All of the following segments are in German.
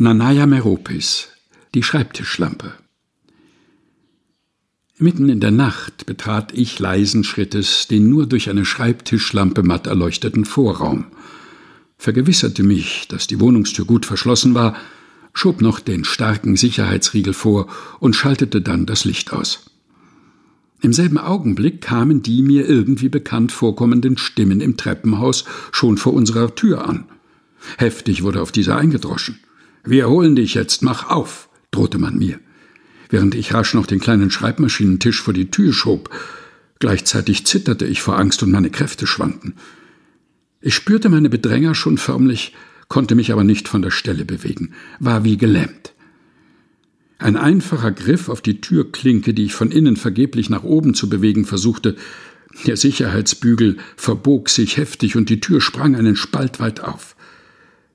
Nanaya Meropis, die Schreibtischlampe. Mitten in der Nacht betrat ich leisen Schrittes den nur durch eine Schreibtischlampe matt erleuchteten Vorraum, vergewisserte mich, dass die Wohnungstür gut verschlossen war, schob noch den starken Sicherheitsriegel vor und schaltete dann das Licht aus. Im selben Augenblick kamen die mir irgendwie bekannt vorkommenden Stimmen im Treppenhaus schon vor unserer Tür an. Heftig wurde auf diese eingedroschen. Wir holen dich jetzt, mach auf, drohte man mir, während ich rasch noch den kleinen Schreibmaschinentisch vor die Tür schob. Gleichzeitig zitterte ich vor Angst und meine Kräfte schwanden. Ich spürte meine Bedränger schon förmlich, konnte mich aber nicht von der Stelle bewegen, war wie gelähmt. Ein einfacher Griff auf die Türklinke, die ich von innen vergeblich nach oben zu bewegen versuchte, der Sicherheitsbügel verbog sich heftig und die Tür sprang einen Spalt weit auf.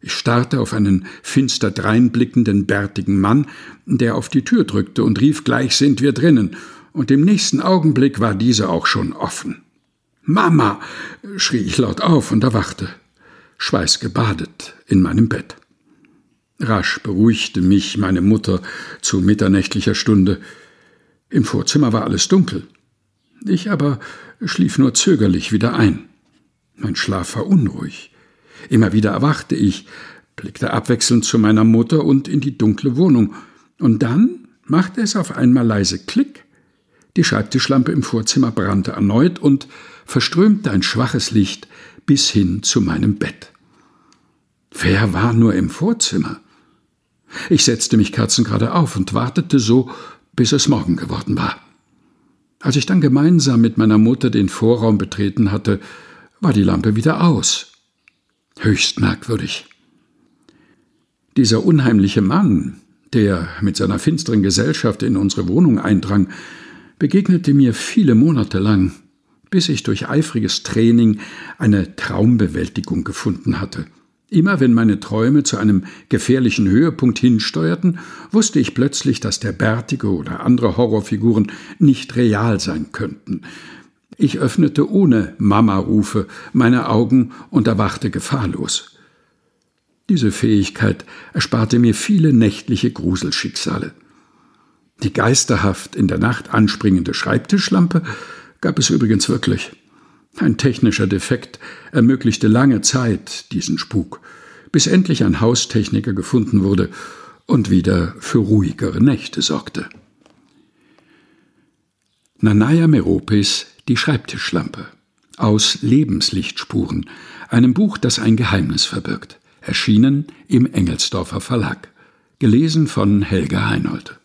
Ich starrte auf einen finster dreinblickenden, bärtigen Mann, der auf die Tür drückte und rief, gleich sind wir drinnen, und im nächsten Augenblick war diese auch schon offen. Mama! schrie ich laut auf und erwachte, schweißgebadet in meinem Bett. Rasch beruhigte mich meine Mutter zu mitternächtlicher Stunde. Im Vorzimmer war alles dunkel. Ich aber schlief nur zögerlich wieder ein. Mein Schlaf war unruhig. Immer wieder erwachte ich, blickte abwechselnd zu meiner Mutter und in die dunkle Wohnung. Und dann machte es auf einmal leise Klick. Die Schreibtischlampe im Vorzimmer brannte erneut und verströmte ein schwaches Licht bis hin zu meinem Bett. Wer war nur im Vorzimmer? Ich setzte mich kerzengerade auf und wartete so, bis es Morgen geworden war. Als ich dann gemeinsam mit meiner Mutter den Vorraum betreten hatte, war die Lampe wieder aus. Höchst merkwürdig. Dieser unheimliche Mann, der mit seiner finsteren Gesellschaft in unsere Wohnung eindrang, begegnete mir viele Monate lang, bis ich durch eifriges Training eine Traumbewältigung gefunden hatte. Immer wenn meine Träume zu einem gefährlichen Höhepunkt hinsteuerten, wusste ich plötzlich, dass der Bärtige oder andere Horrorfiguren nicht real sein könnten, ich öffnete ohne Mama-Rufe meine Augen und erwachte gefahrlos. Diese Fähigkeit ersparte mir viele nächtliche Gruselschicksale. Die geisterhaft in der Nacht anspringende Schreibtischlampe gab es übrigens wirklich. Ein technischer Defekt ermöglichte lange Zeit diesen Spuk, bis endlich ein Haustechniker gefunden wurde und wieder für ruhigere Nächte sorgte. Nanaya Meropis die Schreibtischlampe aus Lebenslichtspuren, einem Buch, das ein Geheimnis verbirgt, erschienen im Engelsdorfer Verlag, gelesen von Helga Heinold.